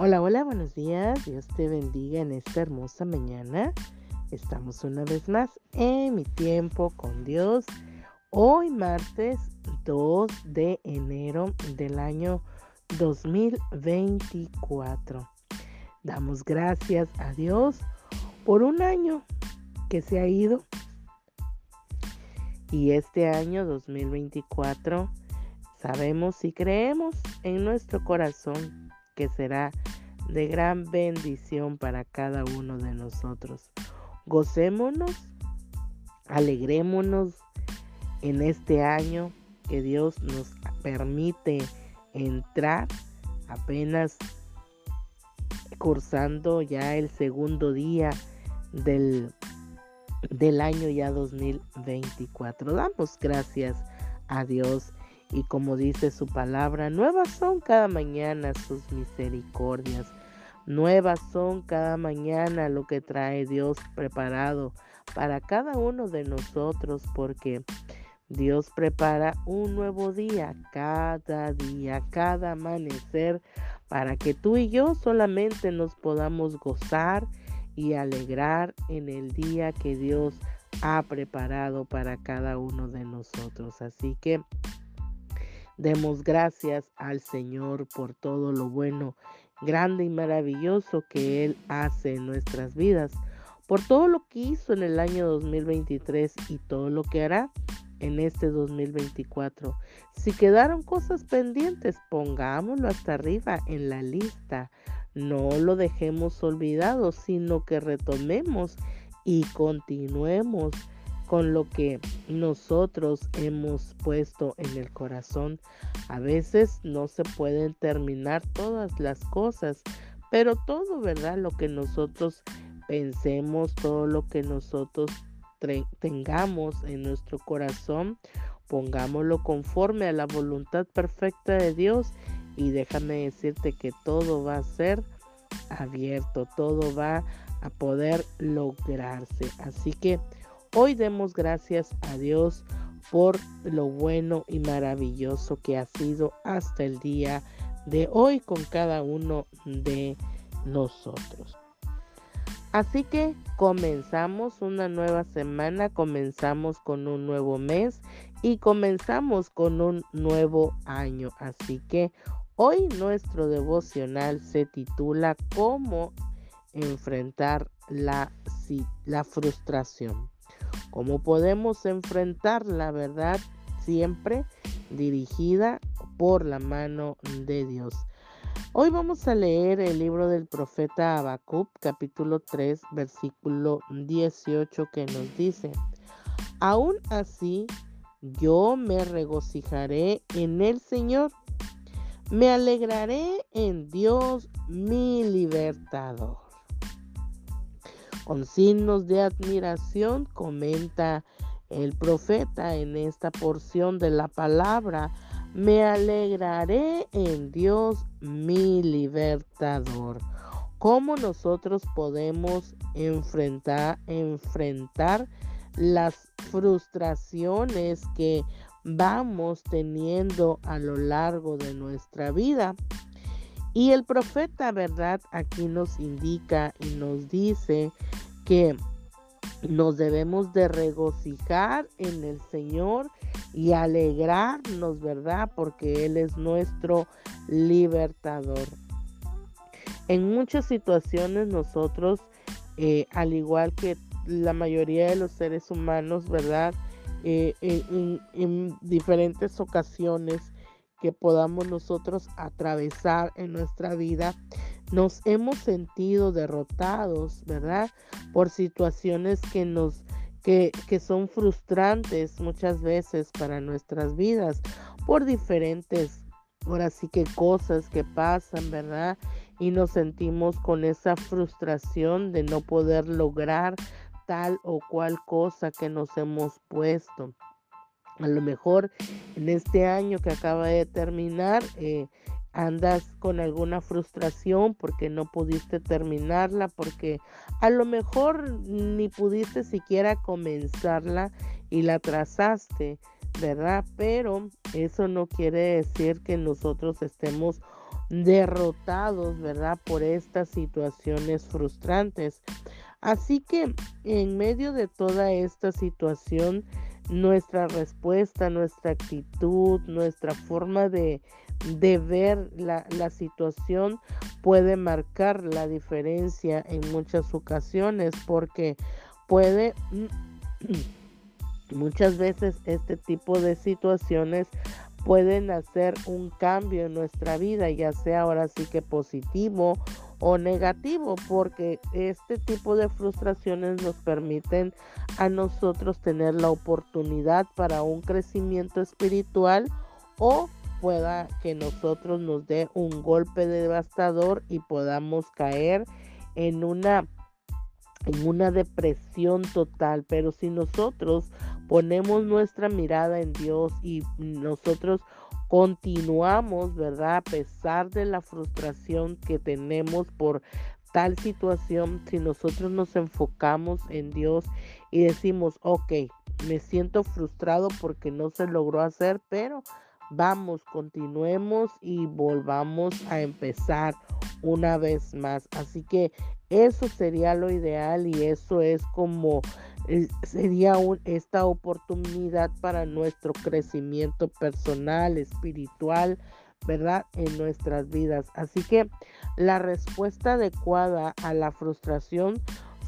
Hola, hola, buenos días. Dios te bendiga en esta hermosa mañana. Estamos una vez más en mi tiempo con Dios. Hoy martes 2 de enero del año 2024. Damos gracias a Dios por un año que se ha ido. Y este año 2024 sabemos y creemos en nuestro corazón que será de gran bendición para cada uno de nosotros. Gocémonos, alegrémonos en este año que Dios nos permite entrar apenas cursando ya el segundo día del, del año ya 2024. Damos gracias a Dios y como dice su palabra, nuevas son cada mañana sus misericordias. Nuevas son cada mañana lo que trae Dios preparado para cada uno de nosotros porque Dios prepara un nuevo día cada día, cada amanecer para que tú y yo solamente nos podamos gozar y alegrar en el día que Dios ha preparado para cada uno de nosotros. Así que Demos gracias al Señor por todo lo bueno, grande y maravilloso que Él hace en nuestras vidas, por todo lo que hizo en el año 2023 y todo lo que hará en este 2024. Si quedaron cosas pendientes, pongámoslo hasta arriba en la lista. No lo dejemos olvidado, sino que retomemos y continuemos con lo que nosotros hemos puesto en el corazón. A veces no se pueden terminar todas las cosas, pero todo, ¿verdad? Lo que nosotros pensemos, todo lo que nosotros tengamos en nuestro corazón, pongámoslo conforme a la voluntad perfecta de Dios y déjame decirte que todo va a ser abierto, todo va a poder lograrse. Así que Hoy demos gracias a Dios por lo bueno y maravilloso que ha sido hasta el día de hoy con cada uno de nosotros. Así que comenzamos una nueva semana, comenzamos con un nuevo mes y comenzamos con un nuevo año. Así que hoy nuestro devocional se titula Cómo enfrentar la, la frustración cómo podemos enfrentar la verdad siempre dirigida por la mano de Dios. Hoy vamos a leer el libro del profeta Habacuc, capítulo 3, versículo 18, que nos dice: Aún así, yo me regocijaré en el Señor, me alegraré en Dios mi libertador. Con signos de admiración comenta el profeta en esta porción de la palabra, me alegraré en Dios mi libertador. ¿Cómo nosotros podemos enfrentar, enfrentar las frustraciones que vamos teniendo a lo largo de nuestra vida? Y el profeta, ¿verdad? Aquí nos indica y nos dice que nos debemos de regocijar en el Señor y alegrarnos, ¿verdad? Porque Él es nuestro libertador. En muchas situaciones nosotros, eh, al igual que la mayoría de los seres humanos, ¿verdad? Eh, en diferentes ocasiones que podamos nosotros atravesar en nuestra vida, nos hemos sentido derrotados, ¿verdad? Por situaciones que nos que, que, son frustrantes muchas veces para nuestras vidas, por diferentes, ahora sí que cosas que pasan, ¿verdad? Y nos sentimos con esa frustración de no poder lograr tal o cual cosa que nos hemos puesto. A lo mejor en este año que acaba de terminar, eh, andas con alguna frustración porque no pudiste terminarla, porque a lo mejor ni pudiste siquiera comenzarla y la trazaste, ¿verdad? Pero eso no quiere decir que nosotros estemos derrotados, ¿verdad? Por estas situaciones frustrantes. Así que en medio de toda esta situación, nuestra respuesta, nuestra actitud, nuestra forma de, ver la, la, situación puede marcar la diferencia en muchas ocasiones porque puede muchas veces este tipo de situaciones pueden hacer un cambio en nuestra vida, ya sea ahora sí que positivo o negativo, porque este tipo de frustraciones nos permiten a nosotros tener la oportunidad para un crecimiento espiritual o pueda que nosotros nos dé un golpe devastador y podamos caer en una en una depresión total, pero si nosotros ponemos nuestra mirada en Dios y nosotros continuamos, ¿verdad? A pesar de la frustración que tenemos por tal situación, si nosotros nos enfocamos en Dios y decimos, ok, me siento frustrado porque no se logró hacer, pero vamos, continuemos y volvamos a empezar una vez más. Así que eso sería lo ideal y eso es como eh, sería esta oportunidad para nuestro crecimiento personal, espiritual, ¿verdad? En nuestras vidas. Así que la respuesta adecuada a la frustración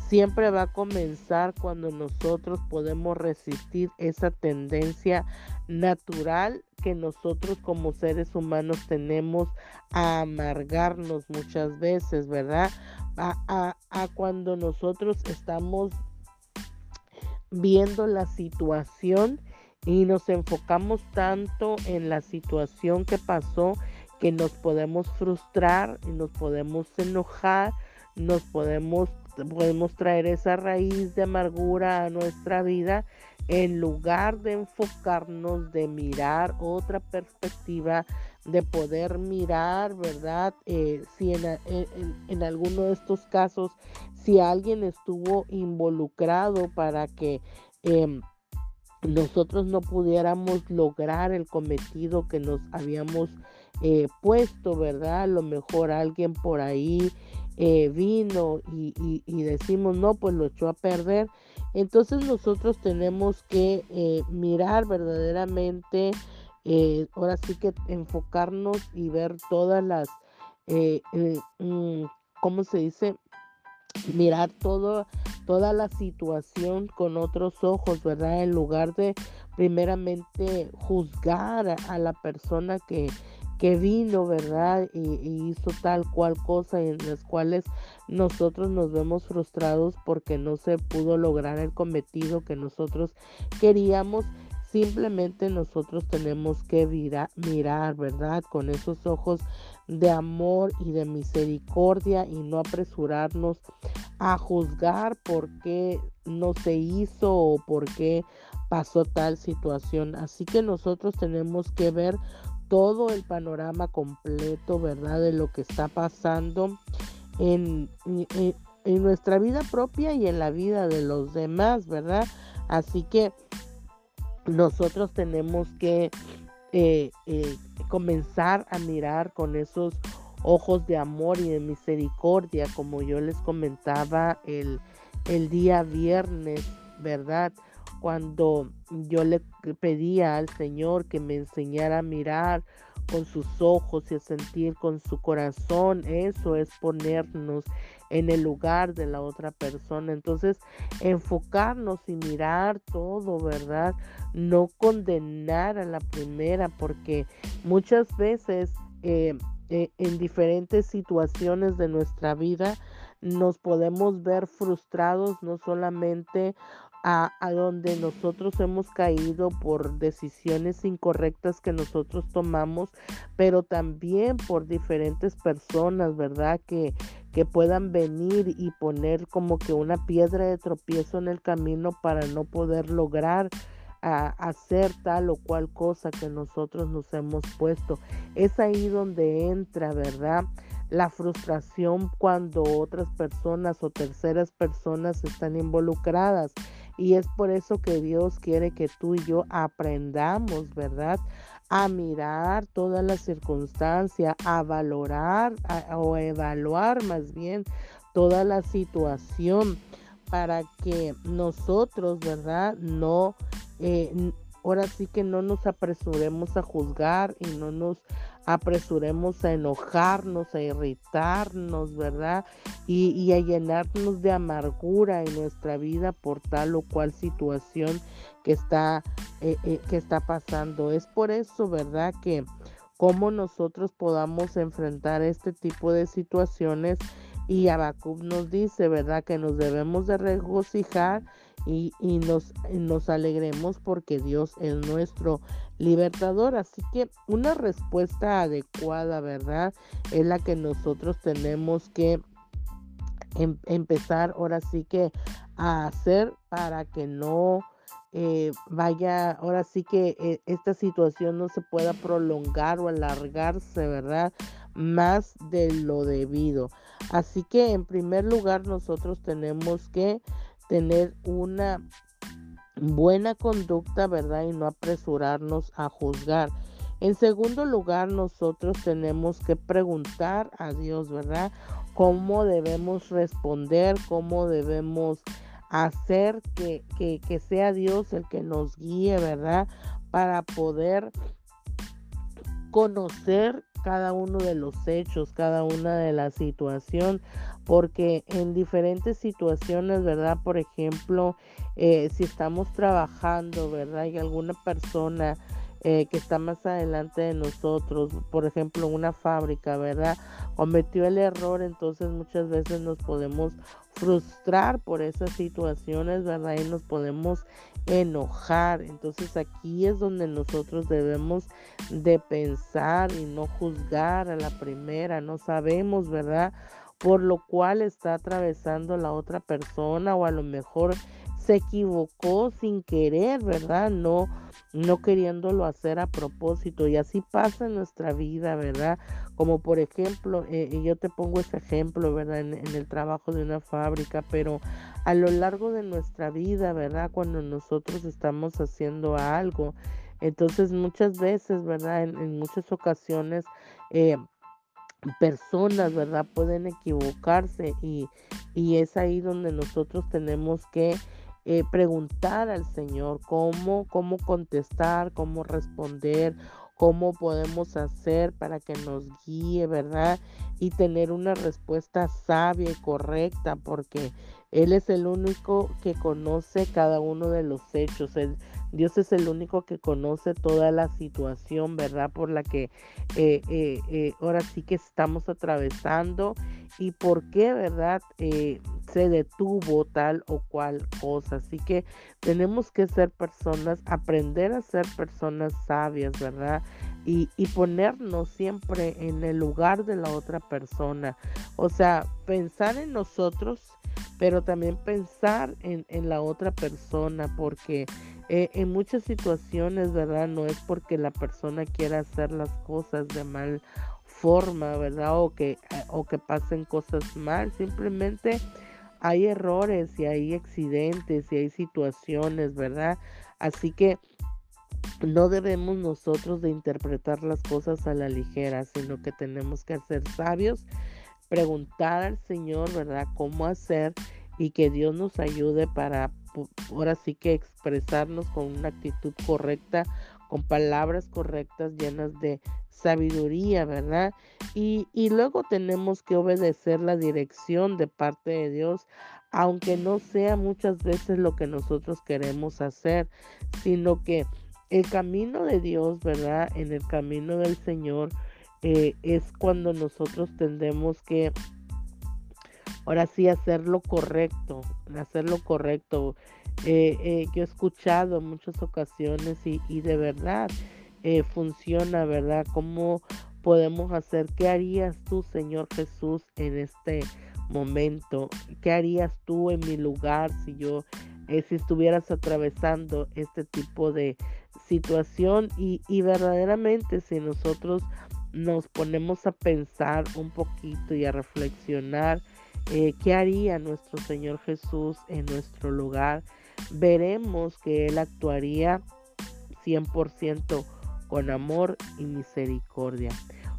siempre va a comenzar cuando nosotros podemos resistir esa tendencia natural que nosotros como seres humanos tenemos a amargarnos muchas veces, ¿verdad? A, cuando nosotros estamos viendo la situación y nos enfocamos tanto en la situación que pasó que nos podemos frustrar nos podemos enojar, nos podemos podemos traer esa raíz de amargura a nuestra vida en lugar de enfocarnos, de mirar otra perspectiva, de poder mirar, ¿verdad? Eh, si en, en, alguno de estos casos, si alguien estuvo involucrado para que em, nosotros no pudiéramos lograr el cometido que nos habíamos eh, puesto, ¿verdad? A lo mejor alguien por ahí eh, vino y, decimos, no, pues lo echó a perder. Entonces nosotros tenemos que eh, mirar verdaderamente, eh, ahora sí que enfocarnos y ver todas las, mm, ¿cómo se dice? Mirar todo, toda la situación con otros ojos, ¿verdad? En lugar de primeramente juzgar a la persona que, que vino, ¿verdad? Y, hizo tal cual cosa en las cuales nosotros nos vemos frustrados porque no se pudo lograr el cometido que nosotros queríamos. Simplemente nosotros tenemos que mirar, ¿verdad? Con esos ojos de amor y de misericordia y no apresurarnos a juzgar por qué no se hizo o por qué pasó tal situación. Así que nosotros tenemos que ver todo el panorama completo, ¿verdad? De lo que está pasando en, en, nuestra vida propia y en la vida de los demás, ¿verdad? Así que nosotros tenemos que eh, eh, comenzar a mirar con esos ojos de amor y de misericordia, como yo les comentaba el, el día viernes, ¿verdad? Cuando yo le pedía al Señor que me enseñara a mirar con sus ojos y a sentir con su corazón, eso es ponernos en el lugar de la otra persona. Entonces, enfocarnos y mirar todo, ¿verdad? No condenar a la primera, porque muchas veces eh, eh, en diferentes situaciones de nuestra vida nos podemos ver frustrados no solamente a, donde nosotros hemos caído por decisiones incorrectas que nosotros tomamos, pero también por diferentes personas, ¿verdad? Que, que puedan venir y poner como que una piedra de tropiezo en el camino para no poder lograr a hacer tal o cual cosa que nosotros nos hemos puesto. Es ahí donde entra, ¿verdad? La frustración cuando otras personas o terceras personas están involucradas. Y es por eso que Dios quiere que tú y yo aprendamos, ¿verdad? a mirar toda la circunstancia, a valorar o evaluar más bien toda la situación para que nosotros, ¿verdad? No, eh, ahora sí que no nos apresuremos a juzgar y no nos apresuremos a enojarnos, a irritarnos, ¿verdad? Y, a llenarnos de amargura en nuestra vida por tal o cual situación que está, eh, eh, que está pasando. Es por eso, ¿verdad? Que cómo nosotros podamos enfrentar este tipo de situaciones y Abacub nos dice, ¿verdad? Que nos debemos de regocijar y, nos, nos alegremos porque Dios es nuestro libertador. Así que una respuesta adecuada, ¿verdad? Es la que nosotros tenemos que em, empezar ahora sí que a hacer para que no eh, vaya, ahora sí que eh, esta situación no se pueda prolongar o alargarse, ¿verdad? Más de lo debido. Así que en primer lugar nosotros tenemos que tener una buena conducta, ¿verdad? Y no apresurarnos a juzgar. En segundo lugar, nosotros tenemos que preguntar a Dios, ¿verdad? ¿Cómo debemos responder? ¿Cómo debemos hacer que, que, sea Dios el que nos guíe, ¿verdad? Para poder conocer cada uno de los hechos, cada una de la situación, porque en diferentes situaciones, ¿verdad? Por ejemplo, eh, si estamos trabajando, ¿verdad? Y alguna persona eh, que está más adelante de nosotros, por ejemplo, una fábrica, ¿verdad? Cometió el error, entonces muchas veces nos podemos frustrar por esas situaciones, ¿verdad? Y nos podemos enojar. Entonces aquí es donde nosotros debemos de pensar y no juzgar a la primera. No sabemos, ¿verdad? Por lo cual está atravesando la otra persona o a lo mejor se equivocó sin querer, ¿verdad? No no queriéndolo hacer a propósito. Y así pasa en nuestra vida, ¿verdad? Como por ejemplo, eh, y yo te pongo ese ejemplo, ¿verdad? En, el trabajo de una fábrica, pero a lo largo de nuestra vida, ¿verdad? Cuando nosotros estamos haciendo algo, entonces muchas veces, ¿verdad? En, muchas ocasiones, eh, personas, ¿verdad? Pueden equivocarse y, y es ahí donde nosotros tenemos que eh, preguntar al Señor cómo, cómo contestar, cómo responder, cómo podemos hacer para que nos guíe, ¿verdad? Y tener una respuesta sabia y correcta, porque Él es el único que conoce cada uno de los hechos. Dios es el único que conoce toda la situación, ¿verdad? Por la que eh, eh, ahora sí que estamos atravesando y por qué, ¿verdad? se detuvo tal o cual cosa. Así que tenemos que ser personas, aprender a ser personas sabias, ¿verdad? Y, ponernos siempre en el lugar de la otra persona. O sea, pensar en nosotros, pero también pensar en, la otra persona, porque eh, en muchas situaciones, ¿verdad? No es porque la persona quiera hacer las cosas de mal forma, ¿verdad? O que, o que pasen cosas mal, simplemente hay errores y hay accidentes y hay situaciones, ¿verdad? Así que no debemos nosotros de interpretar las cosas a la ligera, sino que tenemos que ser sabios, preguntar al Señor, ¿verdad?, cómo hacer y que Dios nos ayude para ahora sí que expresarnos con una actitud correcta, con palabras correctas, llenas de sabiduría, ¿verdad? Y, luego tenemos que obedecer la dirección de parte de Dios, aunque no sea muchas veces lo que nosotros queremos hacer, sino que el camino de Dios, ¿verdad? En el camino del Señor eh, es cuando nosotros tendemos que, ahora sí, hacer lo correcto, hacer lo correcto. Eh, eh, yo he escuchado en muchas ocasiones y, y de verdad, eh, funciona, ¿verdad? ¿Cómo podemos hacer? ¿Qué harías tú, Señor Jesús, en este momento? ¿Qué harías tú en mi lugar si yo, si estuvieras atravesando este tipo de situación? Y, y verdaderamente si nosotros nos ponemos a pensar un poquito y a reflexionar, eh, ¿qué haría nuestro Señor Jesús en nuestro lugar? Veremos que Él actuaría 100% con amor y misericordia.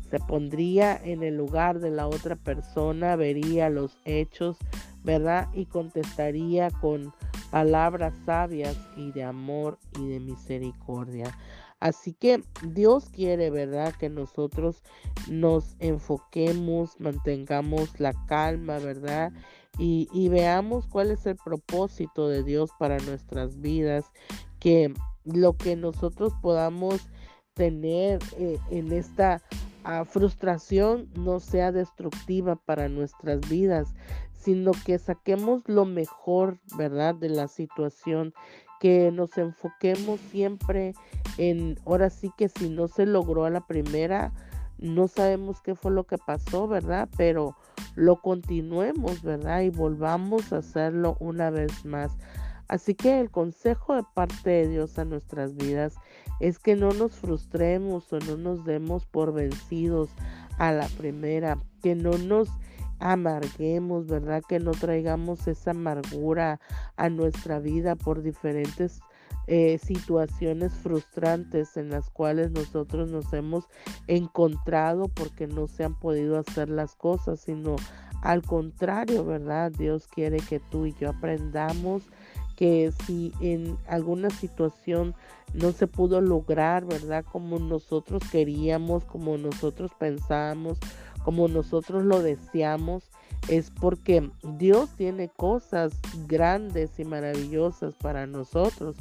Se pondría en el lugar de la otra persona, vería los hechos, ¿verdad? Y contestaría con palabras sabias y de amor y de misericordia. Así que Dios quiere, ¿verdad? Que nosotros nos enfoquemos, mantengamos la calma, ¿verdad? Y, veamos cuál es el propósito de Dios para nuestras vidas, que lo que nosotros podamos tener eh, en esta ah, frustración no sea destructiva para nuestras vidas, sino que saquemos lo mejor, ¿verdad? De la situación, que nos enfoquemos siempre en, ahora sí que si no se logró a la primera, no sabemos qué fue lo que pasó, ¿verdad? Pero lo continuemos, ¿verdad? Y volvamos a hacerlo una vez más. Así que el consejo de parte de Dios a nuestras vidas es que no nos frustremos o no nos demos por vencidos a la primera, que no nos amarguemos, ¿verdad? Que no traigamos esa amargura a nuestra vida por diferentes eh, situaciones frustrantes en las cuales nosotros nos hemos encontrado porque no se han podido hacer las cosas, sino al contrario, ¿verdad? Dios quiere que tú y yo aprendamos que si en alguna situación no se pudo lograr, ¿verdad? Como nosotros queríamos, como nosotros pensábamos, como nosotros lo deseamos, es porque Dios tiene cosas grandes y maravillosas para nosotros.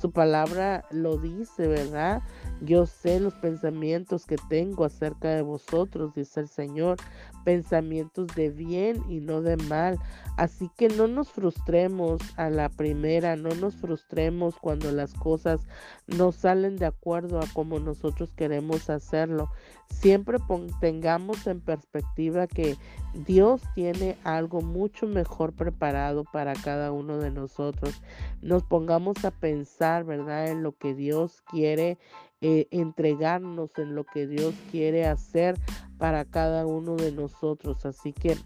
Su palabra lo dice, ¿verdad? Yo sé los pensamientos que tengo acerca de vosotros, dice el Señor, pensamientos de bien y no de mal. Así que no nos frustremos a la primera, no nos frustremos cuando las cosas no salen de acuerdo a como nosotros queremos hacerlo. Siempre tengamos en perspectiva que Dios tiene algo mucho mejor preparado para cada uno de nosotros. Nos pongamos a pensar, ¿verdad?, en lo que Dios quiere eh, entregarnos, en lo que Dios quiere hacer para cada uno de nosotros. Así que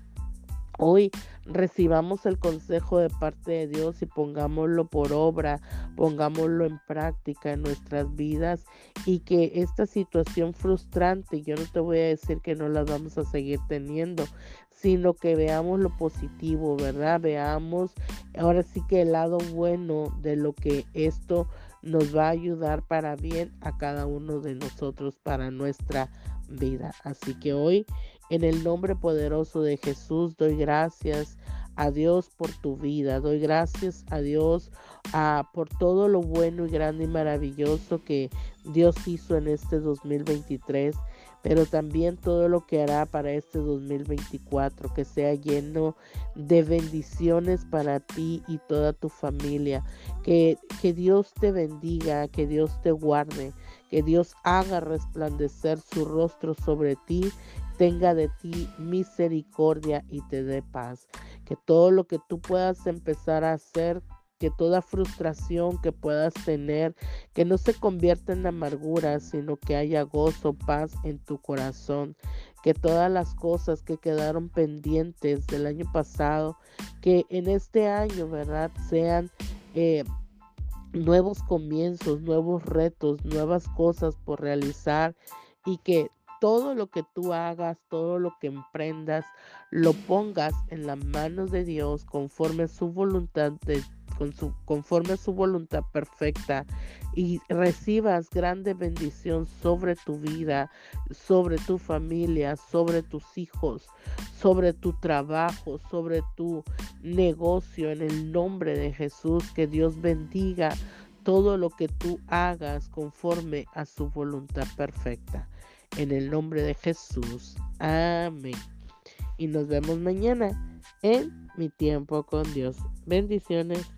Hoy recibamos el consejo de parte de Dios y pongámoslo por obra, pongámoslo en práctica en nuestras vidas y que esta situación frustrante, yo no te voy a decir que no la vamos a seguir teniendo, sino que veamos lo positivo, ¿verdad? Veamos ahora sí que el lado bueno de lo que esto nos va a ayudar para bien a cada uno de nosotros, para nuestra vida. Así que hoy en el nombre poderoso de Jesús doy gracias a Dios por tu vida. Doy gracias a Dios ah, por todo lo bueno y grande y maravilloso que Dios hizo en este 2023, pero también todo lo que hará para este 2024, que sea lleno de bendiciones para ti y toda tu familia. Que, que Dios te bendiga, que Dios te guarde, que Dios haga resplandecer su rostro sobre ti tenga de ti misericordia y te dé paz. Que todo lo que tú puedas empezar a hacer, que toda frustración que puedas tener, que no se convierta en amargura, sino que haya gozo, paz en tu corazón. Que todas las cosas que quedaron pendientes del año pasado, que en este año, ¿verdad? Sean... Eh, nuevos comienzos, nuevos retos, nuevas cosas por realizar y que todo lo que tú hagas, todo lo que emprendas, lo pongas en las manos de Dios conforme a su voluntad, con su, conforme a su voluntad perfecta y recibas grande bendición sobre tu vida, sobre tu familia, sobre tus hijos, sobre tu trabajo, sobre tu negocio en el nombre de Jesús. Que Dios bendiga todo lo que tú hagas conforme a su voluntad perfecta. En el nombre de Jesús. Amén. Y nos vemos mañana en mi tiempo con Dios. Bendiciones.